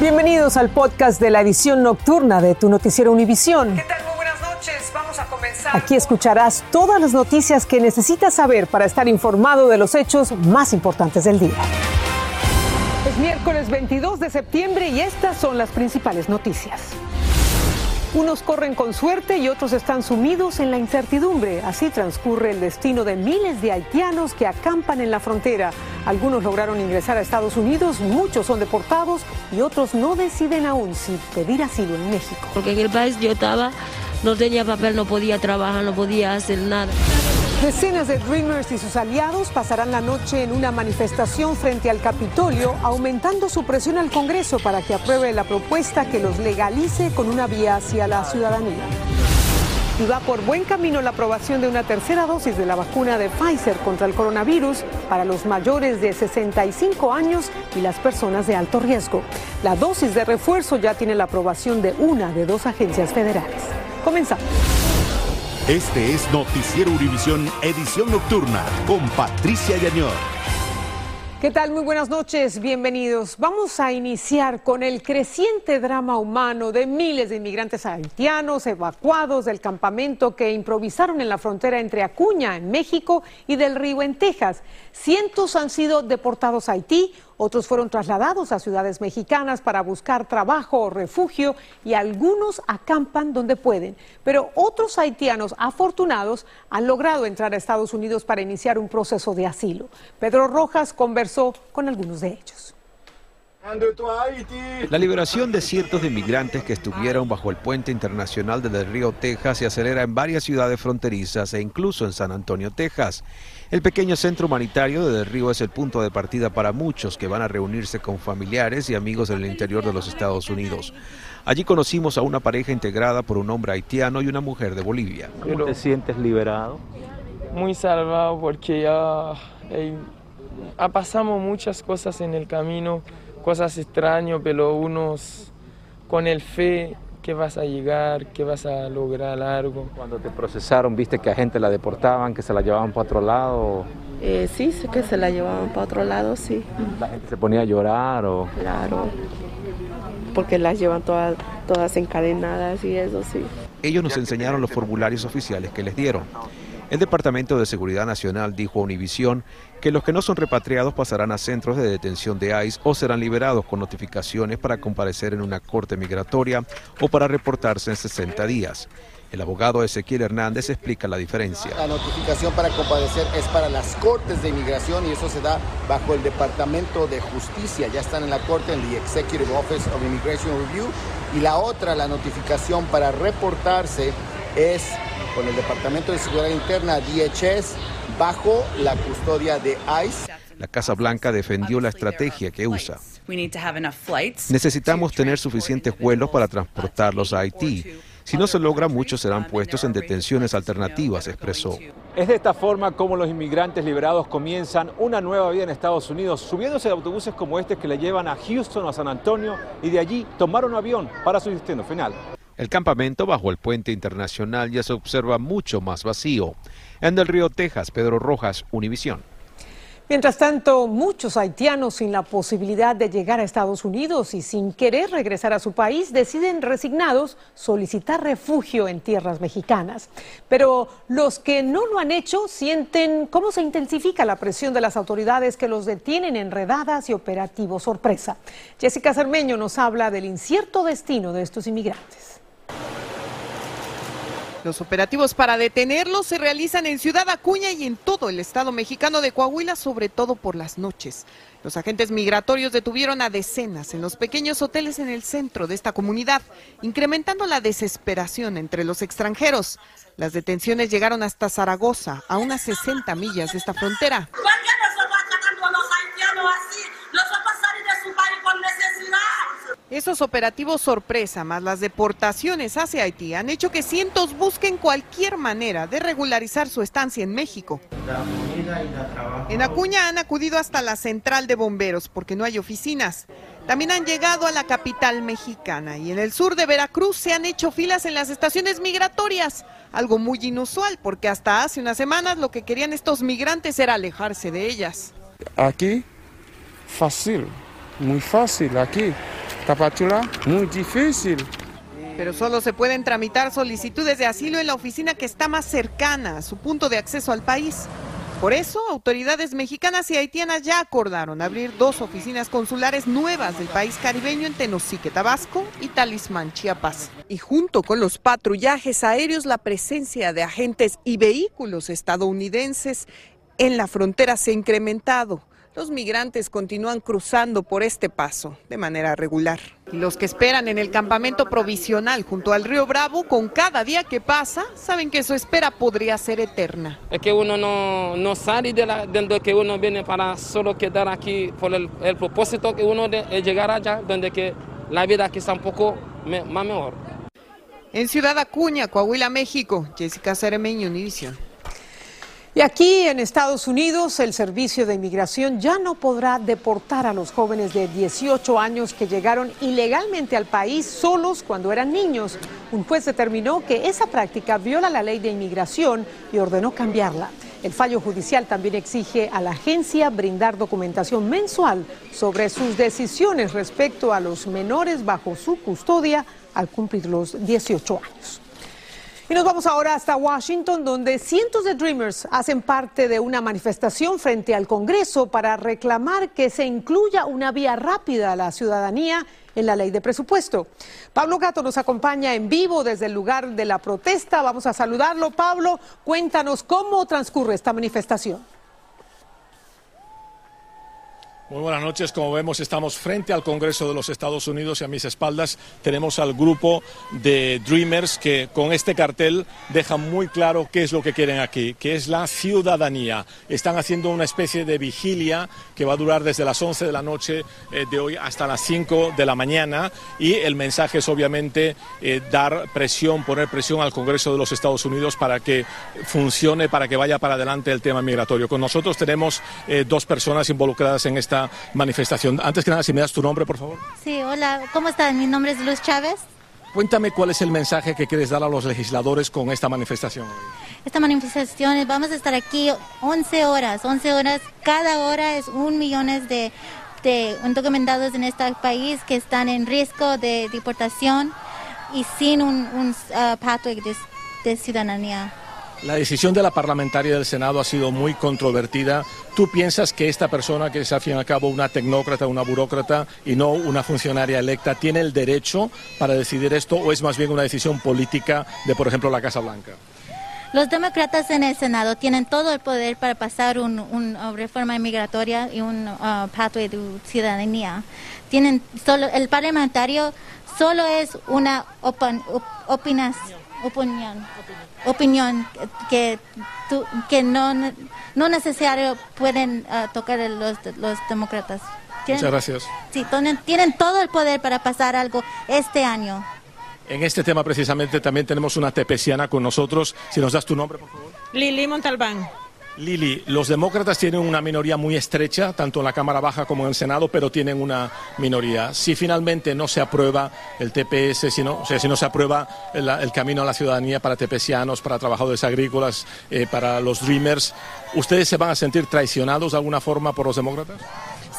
Bienvenidos al podcast de la edición nocturna de tu noticiero Univisión. ¿Qué tal? Muy buenas noches. Vamos a comenzar. Aquí escucharás todas las noticias que necesitas saber para estar informado de los hechos más importantes del día. Es miércoles 22 de septiembre y estas son las principales noticias. Unos corren con suerte y otros están sumidos en la incertidumbre. Así transcurre el destino de miles de haitianos que acampan en la frontera. Algunos lograron ingresar a Estados Unidos, muchos son deportados y otros no deciden aún si pedir asilo en México. Porque en el país yo estaba, no tenía papel, no podía trabajar, no podía hacer nada. Decenas de Dreamers y sus aliados pasarán la noche en una manifestación frente al Capitolio, aumentando su presión al Congreso para que apruebe la propuesta que los legalice con una vía hacia la ciudadanía. Y va por buen camino la aprobación de una tercera dosis de la vacuna de Pfizer contra el coronavirus para los mayores de 65 años y las personas de alto riesgo. La dosis de refuerzo ya tiene la aprobación de una de dos agencias federales. Comenzamos. Este es Noticiero Univisión Edición Nocturna con Patricia Yañor. ¿Qué tal? Muy buenas noches, bienvenidos. Vamos a iniciar con el creciente drama humano de miles de inmigrantes haitianos evacuados del campamento que improvisaron en la frontera entre Acuña, en México, y del Río, en Texas. Cientos han sido deportados a Haití, otros fueron trasladados a ciudades mexicanas para buscar trabajo o refugio y algunos acampan donde pueden. Pero otros haitianos afortunados han logrado entrar a Estados Unidos para iniciar un proceso de asilo. Pedro Rojas conversó con algunos de ellos. La liberación de cientos de inmigrantes que estuvieron bajo el puente internacional de Del Río, Texas, se acelera en varias ciudades fronterizas e incluso en San Antonio, Texas. El pequeño centro humanitario de Del Río es el punto de partida para muchos que van a reunirse con familiares y amigos del interior de los Estados Unidos. Allí conocimos a una pareja integrada por un hombre haitiano y una mujer de Bolivia. ¿Cómo te sientes liberado? Muy salvado porque ya eh, ha pasamos muchas cosas en el camino, cosas extrañas, pero unos con el fe que vas a llegar, que vas a lograr algo. Cuando te procesaron, viste que a gente la deportaban, que se la llevaban para otro lado. Eh, sí, sé que se la llevaban para otro lado, sí. La gente se ponía a llorar o... Claro, porque las llevan todas, todas encadenadas y eso, sí. Ellos nos enseñaron los formularios oficiales que les dieron. El Departamento de Seguridad Nacional dijo a Univisión que los que no son repatriados pasarán a centros de detención de ICE o serán liberados con notificaciones para comparecer en una corte migratoria o para reportarse en 60 días. El abogado Ezequiel Hernández explica la diferencia. La notificación para comparecer es para las cortes de inmigración y eso se da bajo el Departamento de Justicia. Ya están en la corte, en el Executive Office of Immigration Review. Y la otra, la notificación para reportarse es con el Departamento de Seguridad Interna, DHS, bajo la custodia de ICE. La Casa Blanca defendió la estrategia que usa. Necesitamos tener suficientes vuelos para transportarlos a Haití. Si no se logra, muchos serán puestos en detenciones alternativas, expresó. Es de esta forma como los inmigrantes liberados comienzan una nueva vida en Estados Unidos, subiéndose de autobuses como este que le llevan a Houston o a San Antonio y de allí tomar un avión para su destino final. El campamento bajo el puente internacional ya se observa mucho más vacío. En Del Río, Texas, Pedro Rojas, Univisión. Mientras tanto, muchos haitianos sin la posibilidad de llegar a Estados Unidos y sin querer regresar a su país deciden resignados solicitar refugio en tierras mexicanas. Pero los que no lo han hecho sienten cómo se intensifica la presión de las autoridades que los detienen en redadas y operativos sorpresa. Jessica Cermeño nos habla del incierto destino de estos inmigrantes. Los operativos para detenerlos se realizan en Ciudad Acuña y en todo el estado mexicano de Coahuila, sobre todo por las noches. Los agentes migratorios detuvieron a decenas en los pequeños hoteles en el centro de esta comunidad, incrementando la desesperación entre los extranjeros. Las detenciones llegaron hasta Zaragoza, a unas 60 millas de esta frontera. Esos operativos sorpresa más las deportaciones hacia Haití han hecho que cientos busquen cualquier manera de regularizar su estancia en México. En Acuña han acudido hasta la central de bomberos porque no hay oficinas. También han llegado a la capital mexicana y en el sur de Veracruz se han hecho filas en las estaciones migratorias, algo muy inusual porque hasta hace unas semanas lo que querían estos migrantes era alejarse de ellas. Aquí, fácil, muy fácil aquí. Tapachula, muy difícil. Pero solo se pueden tramitar solicitudes de asilo en la oficina que está más cercana a su punto de acceso al país. Por eso, autoridades mexicanas y haitianas ya acordaron abrir dos oficinas consulares nuevas del país caribeño en Tenosique, Tabasco y Talismán, Chiapas. Y junto con los patrullajes aéreos, la presencia de agentes y vehículos estadounidenses en la frontera se ha incrementado. Los migrantes continúan cruzando por este paso de manera regular. Y los que esperan en el campamento provisional junto al río Bravo, con cada día que pasa, saben que su espera podría ser eterna. Es que uno no, no sale de, la, donde que uno viene para solo quedar aquí por el, el propósito que uno de, es llegar allá, donde que la vida aquí está un poco me, más mejor. En Ciudad Acuña, Coahuila, México, Jessica Ceremeño, Univisión. Y aquí en Estados Unidos, el Servicio de Inmigración ya no podrá deportar a los jóvenes de 18 años que llegaron ilegalmente al país solos cuando eran niños. Un juez determinó que esa práctica viola la ley de inmigración y ordenó cambiarla. El fallo judicial también exige a la agencia brindar documentación mensual sobre sus decisiones respecto a los menores bajo su custodia al cumplir los 18 años. Y nos vamos ahora hasta Washington, donde cientos de Dreamers hacen parte de una manifestación frente al Congreso para reclamar que se incluya una vía rápida a la ciudadanía en la ley de presupuesto. Pablo Gato nos acompaña en vivo desde el lugar de la protesta. Vamos a saludarlo. Pablo, cuéntanos cómo transcurre esta manifestación. Muy buenas noches. Como vemos, estamos frente al Congreso de los Estados Unidos y a mis espaldas tenemos al grupo de Dreamers que con este cartel dejan muy claro qué es lo que quieren aquí, que es la ciudadanía. Están haciendo una especie de vigilia que va a durar desde las 11 de la noche eh, de hoy hasta las 5 de la mañana y el mensaje es obviamente eh, dar presión, poner presión al Congreso de los Estados Unidos para que funcione, para que vaya para adelante el tema migratorio. Con nosotros tenemos eh, dos personas involucradas en esta manifestación. Antes que nada, si me das tu nombre, por favor. Sí, hola, ¿cómo están? Mi nombre es Luz Chávez. Cuéntame cuál es el mensaje que quieres dar a los legisladores con esta manifestación. Esta manifestación, vamos a estar aquí 11 horas, 11 horas, cada hora es un millón de, de indocumentados en este país que están en riesgo de deportación y sin un, un uh, pathway de, de ciudadanía. La decisión de la parlamentaria del Senado ha sido muy controvertida. ¿Tú piensas que esta persona, que es al fin y al cabo una tecnócrata, una burócrata y no una funcionaria electa, tiene el derecho para decidir esto o es más bien una decisión política de, por ejemplo, la Casa Blanca? Los demócratas en el Senado tienen todo el poder para pasar una un reforma migratoria y un uh, pathway de ciudadanía. Tienen solo, el parlamentario solo es una opin, op, opinas, opinión opinión que, tu, que no, no necesario pueden uh, tocar los, los demócratas. Muchas gracias. Sí, tienen, tienen todo el poder para pasar algo este año. En este tema precisamente también tenemos una tepeciana con nosotros. Si nos das tu nombre, por favor. Lili Montalbán. Lili, los demócratas tienen una minoría muy estrecha, tanto en la Cámara Baja como en el Senado, pero tienen una minoría. Si finalmente no se aprueba el TPS, si no, o sea, si no se aprueba el, camino a la ciudadanía para tepecianos, para trabajadores agrícolas, eh, para los Dreamers, ¿ustedes se van a sentir traicionados de alguna forma por los demócratas?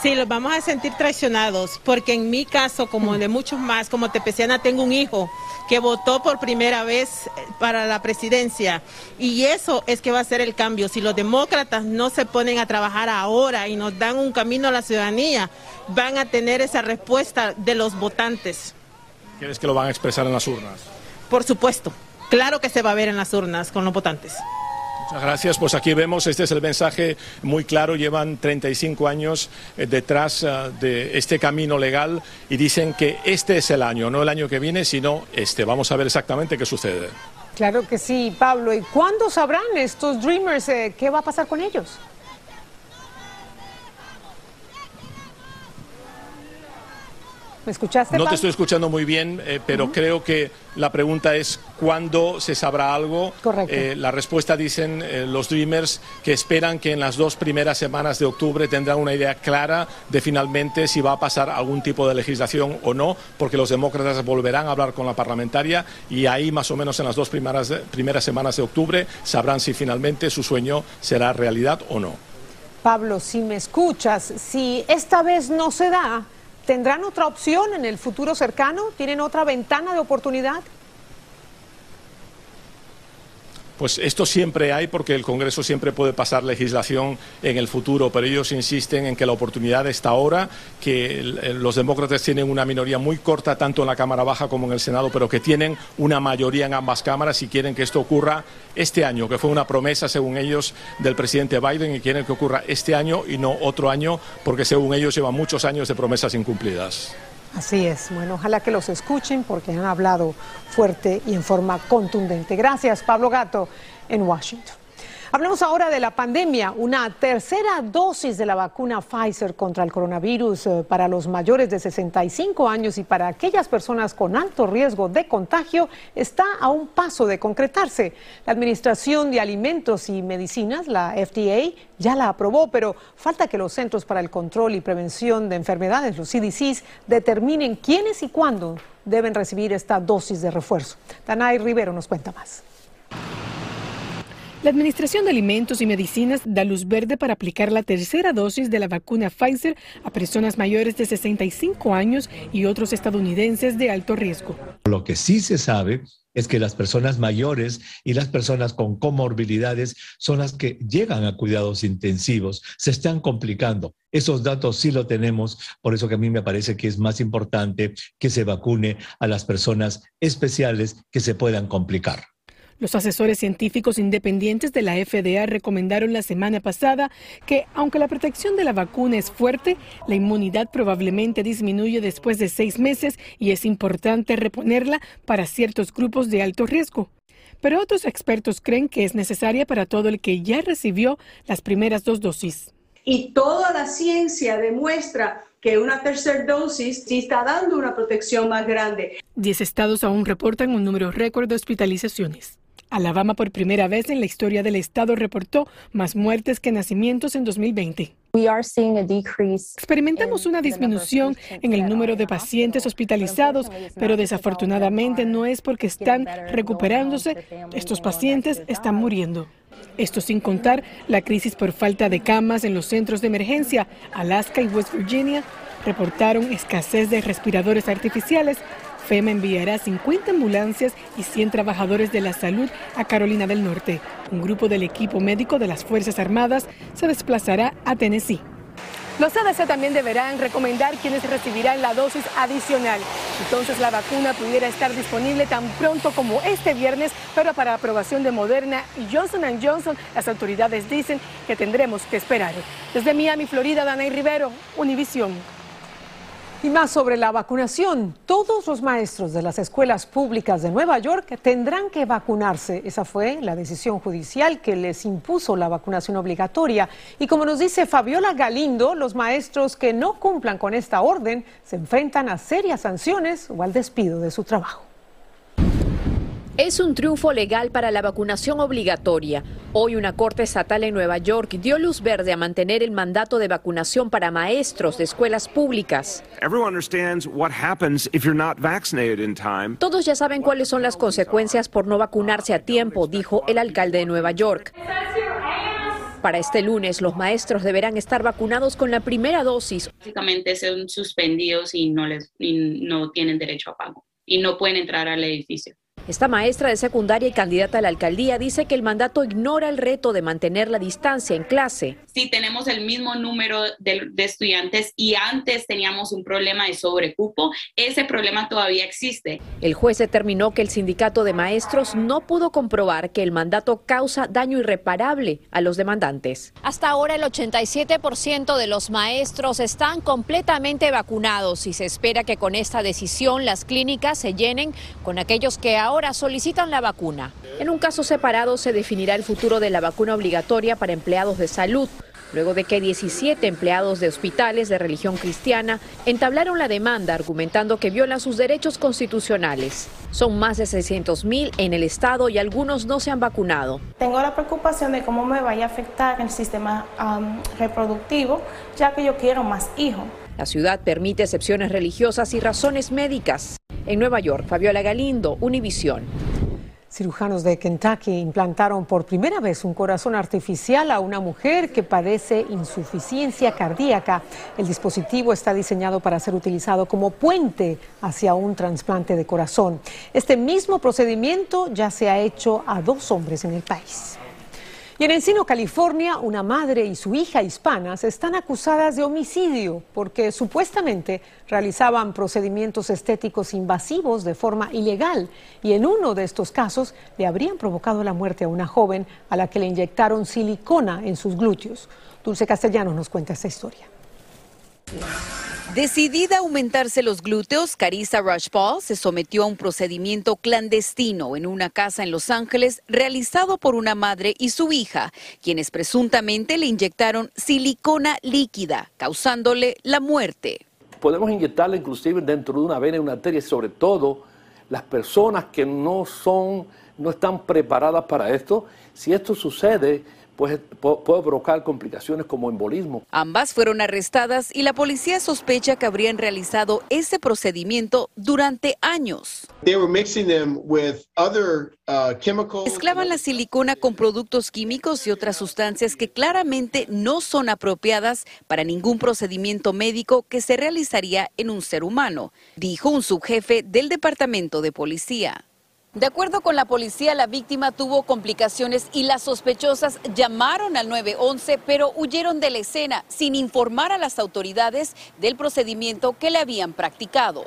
Sí, los vamos a sentir traicionados, porque en mi caso, como de muchos más, como tepeciana, tengo un hijo que votó por primera vez para la presidencia. Y eso es que va a ser el cambio. Si los demócratas no se ponen a trabajar ahora y nos dan un camino a la ciudadanía, van a tener esa respuesta de los votantes. ¿Quieres que lo van a expresar en las urnas? Por supuesto. Claro que se va a ver en las urnas con los votantes. Muchas gracias. Pues aquí vemos, este es el mensaje muy claro. Llevan 35 años eh, detrás uh, de este camino legal y dicen que este es el año, no el año que viene, sino este. Vamos a ver exactamente qué sucede. Claro que sí, Pablo. ¿Y cuándo sabrán estos Dreamers eh, qué va a pasar con ellos? ¿Me escuchaste? No te estoy escuchando muy bien, eh, pero uh -huh. creo que la pregunta es cuándo se sabrá algo. Correcto. Eh, la respuesta dicen eh, los Dreamers que esperan que en las dos primeras semanas de octubre tendrán una idea clara de finalmente si va a pasar algún tipo de legislación o no, porque los demócratas volverán a hablar con la parlamentaria y ahí más o menos en las dos primeras, primeras semanas de octubre sabrán si finalmente su sueño será realidad o no. Pablo, si me escuchas, si esta vez no se da, ¿Tendrán otra opción en el futuro cercano? ¿Tienen otra ventana de oportunidad? Pues esto siempre hay porque el Congreso siempre puede pasar legislación en el futuro, pero ellos insisten en que la oportunidad está ahora, que los demócratas tienen una minoría muy corta tanto en la Cámara Baja como en el Senado, pero que tienen una mayoría en ambas cámaras y quieren que esto ocurra este año, que fue una promesa, según ellos, del presidente Biden y quieren que ocurra este año y no otro año, porque según ellos llevan muchos años de promesas incumplidas. Así es. Bueno, ojalá que los escuchen porque han hablado fuerte y en forma contundente. Gracias, Pablo Gato, en Washington. Hablemos ahora de la pandemia. Una tercera dosis de la vacuna Pfizer contra el coronavirus eh, para los mayores de 65 años y para aquellas personas con alto riesgo de contagio está a un paso de concretarse. La Administración de Alimentos y Medicinas, la FDA, ya la aprobó, pero falta que los Centros para el Control y Prevención de Enfermedades, los CDCs, determinen quiénes y cuándo deben recibir esta dosis de refuerzo. Danay Rivero nos cuenta más. La Administración de Alimentos y Medicinas da luz verde para aplicar la tercera dosis de la vacuna Pfizer a personas mayores de 65 años y otros estadounidenses de alto riesgo. Lo que sí se sabe es que las personas mayores y las personas con comorbilidades son las que llegan a cuidados intensivos, se están complicando. Esos datos sí lo tenemos, por eso que a mí me parece que es más importante que se vacune a las personas especiales que se puedan complicar. Los asesores científicos independientes de la FDA recomendaron la semana pasada que, aunque la protección de la vacuna es fuerte, la inmunidad probablemente disminuye después de seis meses y es importante reponerla para ciertos grupos de alto riesgo. Pero otros expertos creen que es necesaria para todo el que ya recibió las primeras dos dosis. Y toda la ciencia demuestra que una tercera dosis sí está dando una protección más grande. Diez estados aún reportan un número récord de hospitalizaciones. Alabama por primera vez en la historia del estado reportó más muertes que nacimientos en 2020. Experimentamos una disminución en el número de pacientes hospitalizados, pero desafortunadamente no es porque están recuperándose, estos pacientes están muriendo. Esto sin contar la crisis por falta de camas en los centros de emergencia. Alaska y West Virginia reportaron escasez de respiradores artificiales FEMA enviará 50 ambulancias y 100 trabajadores de la salud a Carolina del Norte. Un grupo del equipo médico de las Fuerzas Armadas se desplazará a Tennessee. Los CDC también deberán recomendar quienes recibirán la dosis adicional. Entonces la vacuna pudiera estar disponible tan pronto como este viernes, pero para aprobación de Moderna y Johnson Johnson, las autoridades dicen que tendremos que esperar. Desde Miami, Florida, Danay Rivero, Univisión. Y más sobre la vacunación. Todos los maestros de las escuelas públicas de Nueva York tendrán que vacunarse. Esa fue la decisión judicial que les impuso la vacunación obligatoria. Y como nos dice Fabiola Galindo, los maestros que no cumplan con esta orden se enfrentan a serias sanciones o al despido de su trabajo. Es un triunfo legal para la vacunación obligatoria. Hoy una corte estatal en Nueva York dio luz verde a mantener el mandato de vacunación para maestros de escuelas públicas. Todos ya saben cuáles son las consecuencias por no vacunarse a tiempo, dijo el alcalde de Nueva York. Para este lunes, los maestros deberán estar vacunados con la primera dosis. Básicamente son suspendidos y no, les, y no tienen derecho a pago y no pueden entrar al edificio. Esta maestra de secundaria y candidata a la alcaldía dice que el mandato ignora el reto de mantener la distancia en clase. Si tenemos el mismo número de, estudiantes y antes teníamos un problema de sobrecupo, ese problema todavía existe. El juez determinó que el sindicato de maestros no pudo comprobar que el mandato causa daño irreparable a los demandantes. Hasta ahora el 87% de los maestros están completamente vacunados y se espera que con esta decisión las clínicas se llenen con aquellos que ahora ahora solicitan la vacuna. En un caso separado se definirá el futuro de la vacuna obligatoria para empleados de salud, luego de que 17 empleados de hospitales de religión cristiana entablaron la demanda argumentando que viola sus derechos constitucionales. Son más de 600 mil en el estado y algunos no se han vacunado. Tengo la preocupación de cómo me vaya a afectar el sistema reproductivo, ya que yo quiero más hijos. La ciudad permite excepciones religiosas y razones médicas. En Nueva York, Fabiola Galindo, Univisión. Cirujanos de Kentucky implantaron por primera vez un corazón artificial a una mujer que padece insuficiencia cardíaca. El dispositivo está diseñado para ser utilizado como puente hacia un trasplante de corazón. Este mismo procedimiento ya se ha hecho a dos hombres en el país. Y en Encino, California, una madre y su hija hispanas están acusadas de homicidio porque supuestamente realizaban procedimientos estéticos invasivos de forma ilegal y en uno de estos casos le habrían provocado la muerte a una joven a la que le inyectaron silicona en sus glúteos. Dulce Castellanos nos cuenta esta historia. Decidida a aumentarse los glúteos, Carissa Rushball se sometió a un procedimiento clandestino en una casa en Los Ángeles realizado por una madre y su hija, quienes presuntamente le inyectaron silicona líquida, causándole la muerte. Podemos inyectarla inclusive dentro de una vena y una arteria, sobre todo las personas que no son, no están preparadas para esto. Si esto sucede, puede, puede provocar complicaciones como embolismo. Ambas fueron arrestadas y la policía sospecha que habrían realizado ese procedimiento durante años. Uh, Mezclaban la silicona con productos químicos y otras sustancias que claramente no son apropiadas para ningún procedimiento médico que se realizaría en un ser humano, dijo un subjefe del Departamento de Policía. De acuerdo con la policía, la víctima tuvo complicaciones y las sospechosas llamaron al 911, pero huyeron de la escena sin informar a las autoridades del procedimiento que le habían practicado.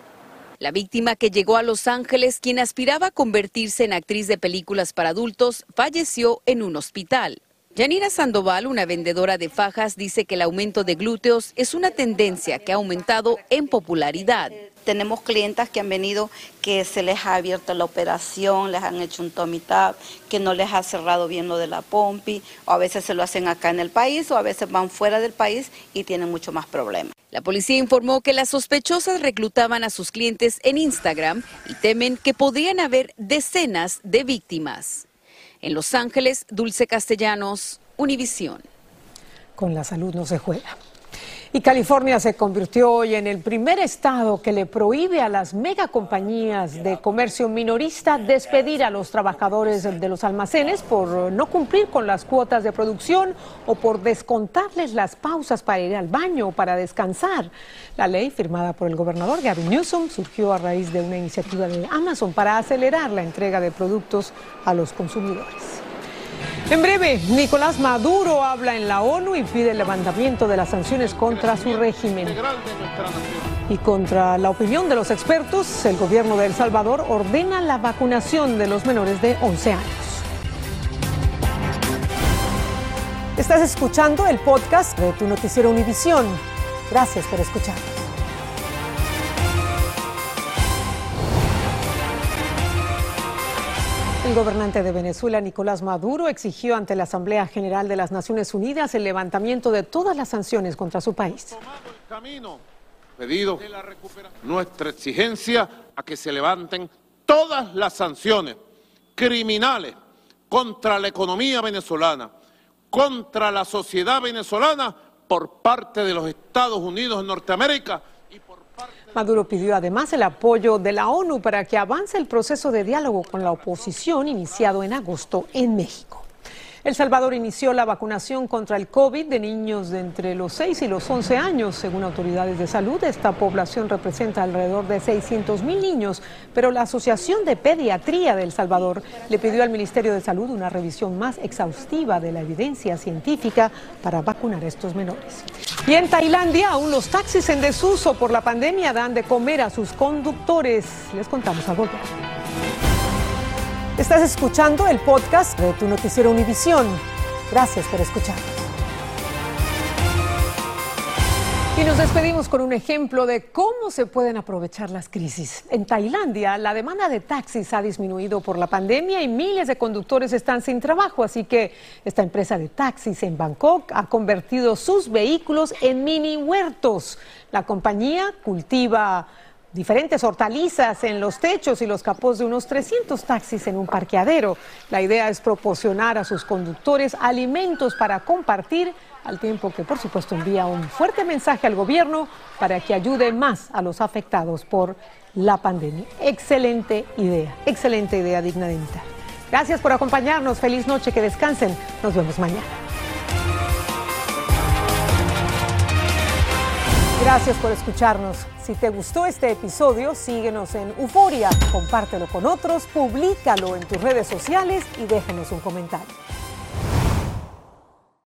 La víctima que llegó a Los Ángeles, quien aspiraba a convertirse en actriz de películas para adultos, falleció en un hospital. Yanira Sandoval, una vendedora de fajas, dice que el aumento de glúteos es una tendencia que ha aumentado en popularidad tenemos clientas que han venido que se les ha abierto la operación, les han hecho un tummy tap, que no les ha cerrado bien lo de la pompi, o a veces se lo hacen acá en el país, o a veces van fuera del país y tienen mucho más problemas. La policía informó que las sospechosas reclutaban a sus clientes en Instagram y temen que podrían haber decenas de víctimas. En Los Ángeles, Dulce Castellanos, Univisión. Con la salud no se juega. Y California se convirtió hoy en el primer estado que le prohíbe a las megacompañías de comercio minorista despedir a los trabajadores de los almacenes por no cumplir con las cuotas de producción o por descontarles las pausas para ir al baño o para descansar. La ley firmada por el gobernador Gavin Newsom surgió a raíz de una iniciativa de Amazon para acelerar la entrega de productos a los consumidores. En breve, Nicolás Maduro habla en la ONU y pide el levantamiento de las sanciones contra su régimen. Y contra la opinión de los expertos, el gobierno de El Salvador ordena la vacunación de los menores de 11 años. Estás escuchando el podcast de tu noticiero Univisión. Gracias por escuchar. Gobernante de Venezuela, Nicolás Maduro, exigió ante la Asamblea General de las Naciones Unidas el levantamiento de todas las sanciones contra su país. Pedido nuestra exigencia a que se levanten todas las sanciones criminales contra la economía venezolana, contra la sociedad venezolana por parte de los Estados Unidos de Norteamérica Maduro pidió además el apoyo de la ONU para que avance el proceso de diálogo con la oposición iniciado en agosto en México. El Salvador inició la vacunación contra el COVID de niños de entre los 6 y los 11 años. Según autoridades de salud, esta población representa alrededor de 600 mil niños, pero la Asociación de Pediatría del Salvador le pidió al Ministerio de Salud una revisión más exhaustiva de la evidencia científica para vacunar a estos menores. Y en Tailandia, aún los taxis en desuso por la pandemia dan de comer a sus conductores. Les contamos a volver. Estás escuchando el podcast de tu noticiero Univisión. Gracias por escuchar. Y nos despedimos con un ejemplo de cómo se pueden aprovechar las crisis. En Tailandia, la demanda de taxis ha disminuido por la pandemia y miles de conductores están sin trabajo, así que esta empresa de taxis en Bangkok ha convertido sus vehículos en mini huertos. La compañía cultiva diferentes hortalizas en los techos y los capós de unos 300 taxis en un parqueadero. La idea es proporcionar a sus conductores alimentos para compartir, al tiempo que por supuesto envía un fuerte mensaje al gobierno para que ayude más a los afectados por la pandemia. Excelente idea, excelente idea digna de imitar. Gracias por acompañarnos. Feliz noche, que descansen. Nos vemos mañana. Gracias por escucharnos. Si te gustó este episodio, síguenos en Euforia, compártelo con otros, públicalo en tus redes sociales y déjanos un comentario.